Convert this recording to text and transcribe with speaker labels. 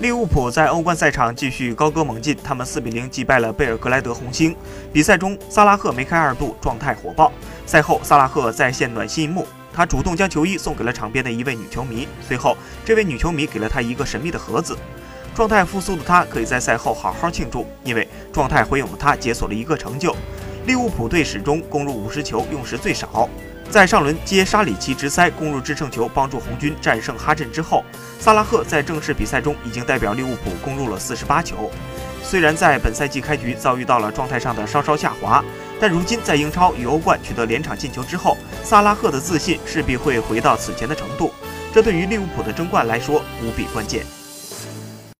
Speaker 1: 利物浦在欧冠赛场继续高歌猛进，他们4比0击败了贝尔格莱德红星。比赛中，萨拉赫梅开二度，状态火爆。赛后，萨拉赫再现暖心一幕，他主动将球衣送给了场边的一位女球迷。随后，这位女球迷给了他一个神秘的盒子。状态复苏的他可以在赛后好好庆祝，因为状态回勇的他解锁了一个成就：利物浦队史中攻入五十球用时最少。在上轮接沙里奇直塞攻入制胜球，帮助红军战胜哈镇之后，萨拉赫在正式比赛中已经代表利物浦攻入了四十八球。虽然在本赛季开局遭遇到了状态上的稍稍下滑，但如今在英超与欧冠取得连场进球之后，萨拉赫的自信势必会回到此前的程度，这对于利物浦的争冠来说无比关键。